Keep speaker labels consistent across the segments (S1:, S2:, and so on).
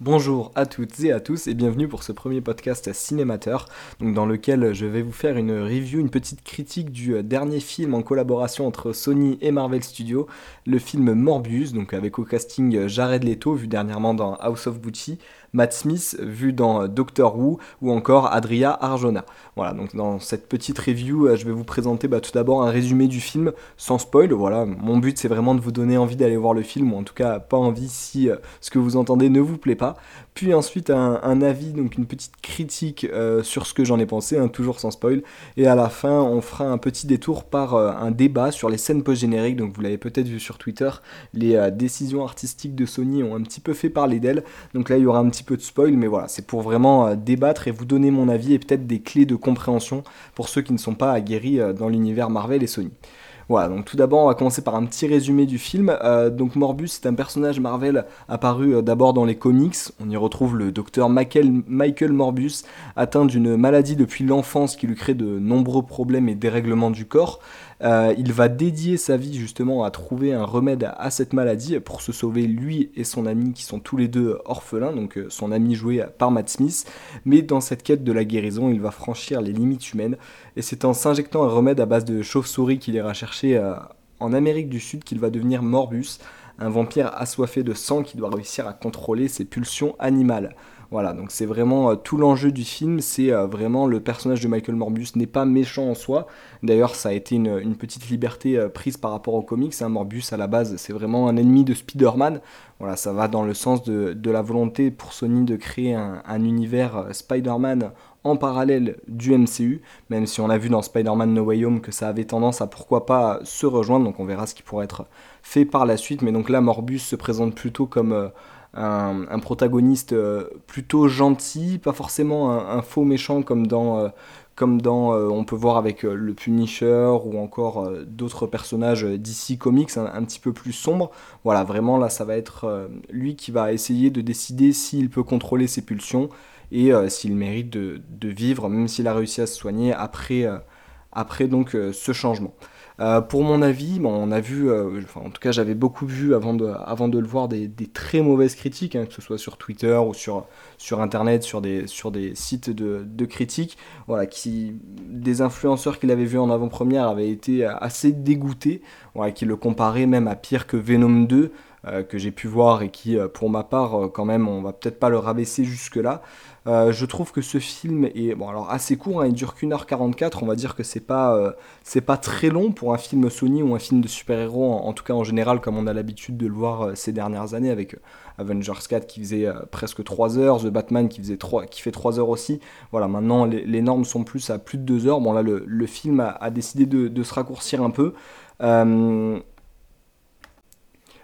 S1: Bonjour à toutes et à tous et bienvenue pour ce premier podcast cinémateur dans lequel je vais vous faire une review, une petite critique du euh, dernier film en collaboration entre Sony et Marvel Studios, le film Morbius, donc avec au casting euh, Jared Leto vu dernièrement dans House of Gucci, Matt Smith vu dans euh, Doctor Who ou encore Adria Arjona. Voilà, donc dans cette petite review, euh, je vais vous présenter bah, tout d'abord un résumé du film sans spoil. Voilà, mon but c'est vraiment de vous donner envie d'aller voir le film ou en tout cas pas envie si euh, ce que vous entendez ne vous plaît pas. Puis ensuite un, avis, donc une petite critique sur ce que j'en ai pensé, hein, toujours sans spoil. Et à la fin, on fera un petit détour par un débat sur les scènes post-génériques. Donc vous l'avez peut-être vu sur Twitter, les décisions artistiques de Sony ont un petit peu fait parler d'elles. Donc là, il y aura un petit peu de spoil, mais voilà, c'est pour vraiment euh, débattre et vous donner mon avis et peut-être des clés de compréhension pour ceux qui ne sont pas aguerris euh, dans l'univers Marvel et Sony. Voilà, donc tout d'abord, on va commencer par un petit résumé du film. Euh, donc Morbus, c'est un personnage Marvel apparu d'abord dans les comics. On y retrouve le docteur Michael, Morbus, atteint d'une maladie depuis l'enfance qui lui crée de nombreux problèmes et dérèglements du corps. Euh, il va dédier sa vie justement à trouver un remède à, cette maladie pour se sauver lui et son ami qui sont tous les deux orphelins, donc euh, son ami joué par Matt Smith. Mais dans cette quête de la guérison, il va franchir les limites humaines et c'est en s'injectant un remède à base de chauve-souris qu'il ira chercher euh, en Amérique du Sud qu'il va devenir Morbus, un vampire assoiffé de sang qui doit réussir à contrôler ses pulsions animales. Voilà, donc c'est vraiment euh, tout l'enjeu du film, c'est euh, vraiment le personnage de Michael Morbius n'est pas méchant en soi. D'ailleurs, ça a été une, petite liberté prise par rapport aux comics. Hein. Morbius, à la base, c'est vraiment un ennemi de Spider-Man. Voilà, ça va dans le sens de, la volonté pour Sony de créer un, univers Spider-Man en parallèle du MCU, même si on a vu dans Spider-Man No Way Home que ça avait tendance à pourquoi pas se rejoindre, donc on verra ce qui pourrait être fait par la suite, mais donc là Morbius se présente plutôt comme un, protagoniste euh, plutôt gentil, pas forcément un, faux méchant comme dans, euh, comme dans euh, on peut voir avec le Punisher ou encore d'autres personnages d'ici comics un, petit peu plus sombres. Voilà, vraiment là ça va être lui qui va essayer de décider s'il peut contrôler ses pulsions et s'il mérite de, vivre, même s'il a réussi à se soigner après, après donc ce changement. Euh, pour mon avis, bon, on a vu, euh, en tout cas j'avais beaucoup vu avant de, avant de le voir des, très mauvaises critiques, hein, que ce soit sur Twitter ou sur, sur Internet, sur des, sur des sites de, de critiques, voilà, qui, des influenceurs qui l'avaient vu en avant-première avaient été assez dégoûtés, voilà, qui le comparaient même à pire que Venom 2. Euh, que j'ai pu voir et qui, pour ma part, quand même, on va peut-être pas le rabaisser jusque-là. Euh, je trouve que ce film est bon, alors assez court, hein, il dure qu'une heure 44, on va dire que c'est pas, euh, pas très long pour un film Sony ou un film de super-héros, en, tout cas en général, comme on a l'habitude de le voir euh, ces dernières années avec Avengers 4 qui faisait presque 3 heures, The Batman qui, faisait 3, qui fait 3 heures aussi. Voilà, maintenant les, normes sont plus à plus de 2 heures. Bon, là, le, film a, décidé de, se raccourcir un peu.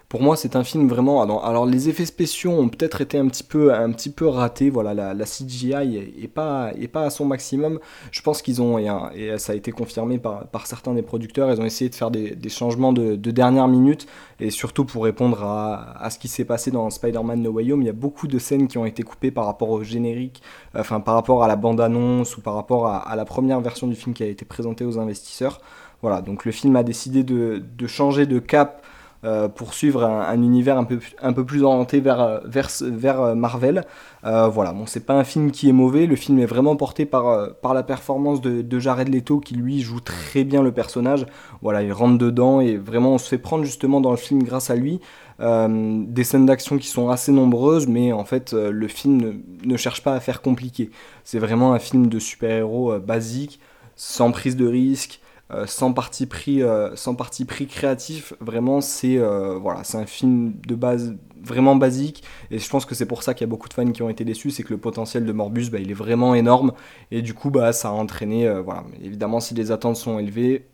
S1: Pour moi, c'est un film vraiment. Alors, les effets spéciaux ont peut-être été un petit peu, un petit peu ratés. Voilà, la, CGI est, pas, est pas à son maximum. Je pense qu'ils ont, et, ça a été confirmé par, par, certains des producteurs, ils ont essayé de faire des, changements de, dernière minute. Et surtout pour répondre à, ce qui s'est passé dans Spider-Man No Way Home, il y a beaucoup de scènes qui ont été coupées par rapport au générique, enfin par rapport à la bande-annonce ou par rapport à, la première version du film qui a été présentée aux investisseurs. Voilà, donc le film a décidé de, de changer de cap euh, pour suivre un, univers un peu, un peu plus orienté vers, euh, vers, vers euh, Marvel. voilà, bon, c'est pas un film qui est mauvais, le film est vraiment porté par, par la performance de, de, Jared Leto qui lui joue très bien le personnage. Voilà, il rentre dedans et vraiment on se fait prendre justement dans le film grâce à lui. des scènes d'action qui sont assez nombreuses, mais en fait le film ne, ne cherche pas à faire compliqué. C'est vraiment un film de super-héros basique, sans prise de risque, euh, sans parti pris euh, sans parti pris créatif vraiment c'est euh, voilà c'est un film de base vraiment basique. Et je pense que c'est pour ça qu'il y a beaucoup de fans qui ont été déçus c'est que le potentiel de Morbus bah, il est vraiment énorme. Et du coup bah ça a entraîné voilà. Évidemment si les attentes sont élevées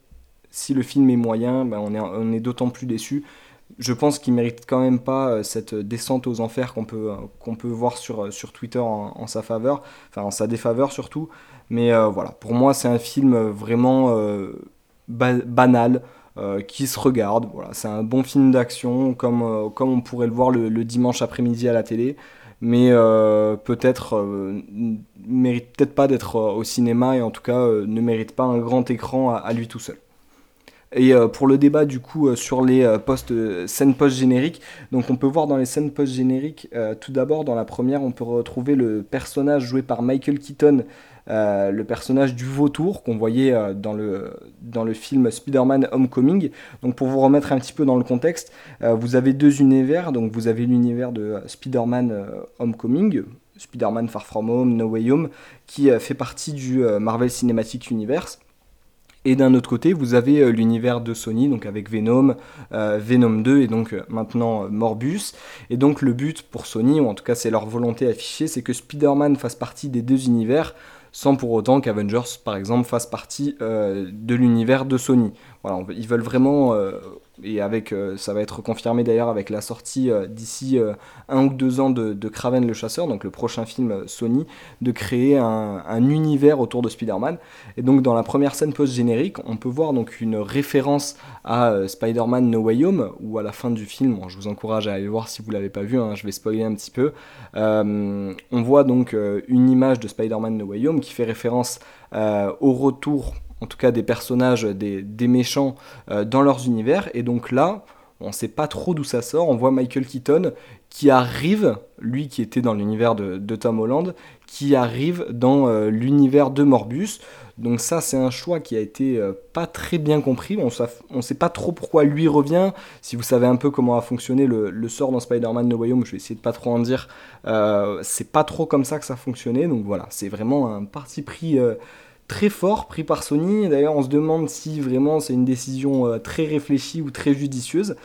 S1: si le film est moyen bah, on est on est d'autant plus déçu je pense qu'il mérite quand même pas cette descente aux enfers qu'on peut, qu'on peut voir sur, sur Twitter en, sa faveur, enfin en sa défaveur surtout. Mais euh, voilà, pour moi, c'est un film vraiment euh, banal. Euh, qui se regarde. Voilà, c'est un bon film d'action, comme, comme on pourrait le voir le, dimanche après-midi à la télé, mais peut-être mérite peut-être pas d'être au cinéma et en tout cas ne mérite pas un grand écran à, lui tout seul. Et pour le débat du coup sur les post, scènes post-génériques, donc on peut voir dans les scènes post-génériques, tout d'abord dans la première on peut retrouver le personnage joué par Michael Keaton euh, le personnage du vautour qu'on voyait euh, dans, le, dans le film Spider-Man Homecoming. Donc pour vous remettre un petit peu dans le contexte, euh, vous avez deux univers. Donc vous avez l'univers de Spider-Man Homecoming, Spider-Man Far From Home, No Way Home, qui fait partie du Marvel Cinematic Universe. Et d'un autre côté, vous avez l'univers de Sony, donc avec Venom, Venom 2 et donc maintenant Morbus. Et donc le but pour Sony, ou en tout cas c'est leur volonté affichée, c'est que Spider-Man fasse partie des deux univers sans pour autant qu'Avengers, par exemple, fasse partie euh, de l'univers de Sony. Voilà, ils veulent vraiment euh, et avec, euh, ça va être confirmé d'ailleurs avec la sortie euh, d'ici un ou deux ans de, de, Kraven le Chasseur, donc le prochain film Sony, de créer un, un univers autour de Spider-Man. Et donc dans la première scène post-générique, on peut voir donc une référence à Spider-Man No Way Home, ou à la fin du film, je vous encourage à aller voir si vous l'avez pas vu, hein, je vais spoiler un petit peu. on voit donc une image de Spider-Man No Way Home qui fait référence au retour en tout cas des personnages, des, méchants euh, dans leurs univers. Et donc là, on ne sait pas trop d'où ça sort. On voit Michael Keaton qui arrive, lui qui était dans l'univers de, Tom Holland, qui arrive dans euh, l'univers de Morbus. Donc ça, c'est un choix qui a été euh, pas très bien compris. On ne sait pas trop pourquoi lui revient. Si vous savez un peu comment a fonctionné le, sort dans Spider-Man No Way Home, je vais essayer de pas trop en dire. c'est pas trop comme ça que ça fonctionnait. Donc voilà, c'est vraiment un parti pris très fort pris par Sony. D'ailleurs, on se demande si vraiment c'est une décision euh, très réfléchie ou très judicieuse.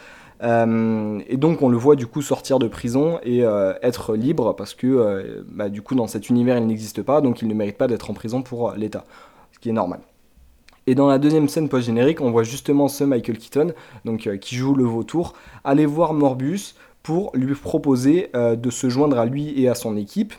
S1: Euh, et donc on le voit du coup sortir de prison et euh, être libre parce que bah, du coup dans cet univers il n'existe pas donc il ne mérite pas d'être en prison pour l'État, ce qui est normal. Et dans la deuxième scène post-générique, on voit justement ce Michael Keaton, donc qui joue le vautour, aller voir Morbus pour lui proposer de se joindre à lui et à son équipe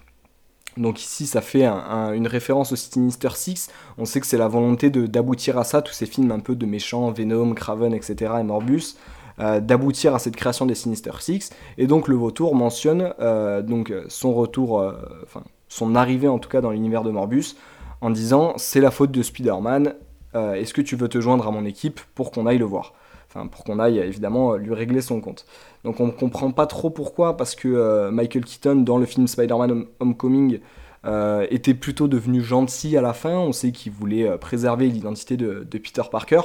S1: donc ici, ça fait une référence au Sinister Six. On sait que c'est la volonté d'aboutir à ça, tous ces films un peu de méchants, Venom, Craven, etc. et Morbus, euh, d'aboutir à cette création des Sinister Six. Et donc le vautour mentionne euh, donc son retour, euh, enfin son arrivée en tout cas dans l'univers de Morbus, en disant c'est la faute de Spider-Man. Est-ce que tu veux te joindre à mon équipe pour qu'on aille le voir? Enfin, pour qu'on aille évidemment lui régler son compte. Donc on ne comprend pas trop pourquoi, parce que euh, Michael Keaton, dans le film Spider-Man Homecoming, euh, était plutôt devenu gentil à la fin. On sait qu'il voulait euh, préserver l'identité de, Peter Parker.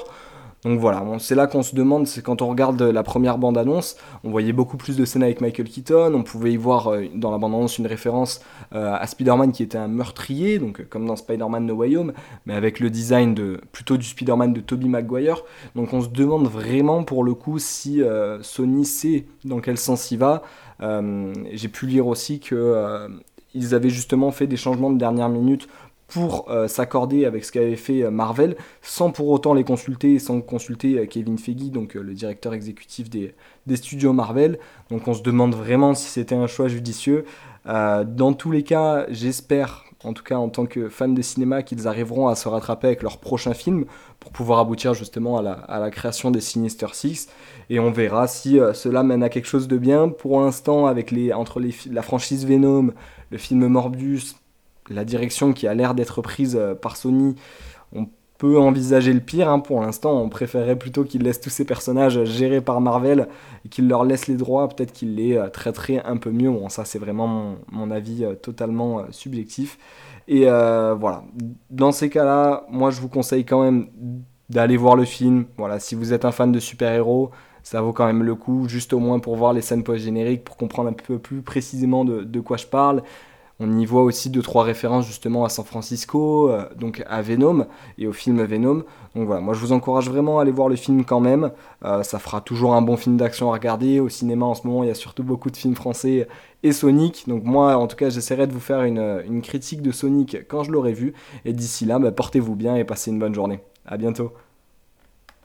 S1: Donc voilà, c'est là qu'on se demande, c'est quand on regarde la première bande-annonce, on voyait beaucoup plus de scènes avec Michael Keaton, on pouvait y voir euh, dans la bande-annonce une référence euh, à Spider-Man qui était un meurtrier, donc euh, comme dans Spider-Man No Way mais avec le design de plutôt du Spider-Man de Tobey Maguire. Donc on se demande vraiment pour le coup si Sony sait dans quel sens il va. J'ai pu lire aussi que ils avaient justement fait des changements de dernière minute pour euh, s'accorder avec ce qu'avait fait euh, Marvel, sans pour autant les consulter, sans consulter euh, Kevin Feige, donc le directeur exécutif des, studios Marvel. Donc on se demande vraiment si c'était un choix judicieux. dans tous les cas, j'espère, en tout cas en tant que fan de cinéma, qu'ils arriveront à se rattraper avec leur prochain film pour pouvoir aboutir justement à la, création des Sinister Six. Et on verra si cela mène à quelque chose de bien. Pour l'instant, avec entre la franchise Venom, le film Morbius, la direction qui a l'air d'être prise euh, par Sony, on peut envisager le pire. Hein. Pour l'instant, on préférerait plutôt qu'ils laissent tous ces personnages gérés par Marvel et qu'ils leur laissent les droits. Peut-être qu'ils les euh, traiteraient un peu mieux. Ça, c'est vraiment mon, avis euh, totalement subjectif. Et voilà. Dans ces cas-là, moi, je vous conseille quand même d'aller voir le film. Voilà, si vous êtes un fan de super-héros, ça vaut quand même le coup, juste au moins pour voir les scènes post-génériques, pour comprendre un peu plus précisément de quoi je parle. On y voit aussi deux trois références justement à San Francisco, euh, donc à Venom et au film Venom. Donc voilà, moi je vous encourage vraiment à aller voir le film quand même. Euh, ça fera toujours un bon film d'action à regarder. Au cinéma en ce moment, il y a surtout beaucoup de films français et Sonic. Donc moi, en tout cas, j'essaierai de vous faire une, critique de Sonic quand je l'aurai vu. Et d'ici là, bah, portez-vous bien et passez une bonne journée. À bientôt.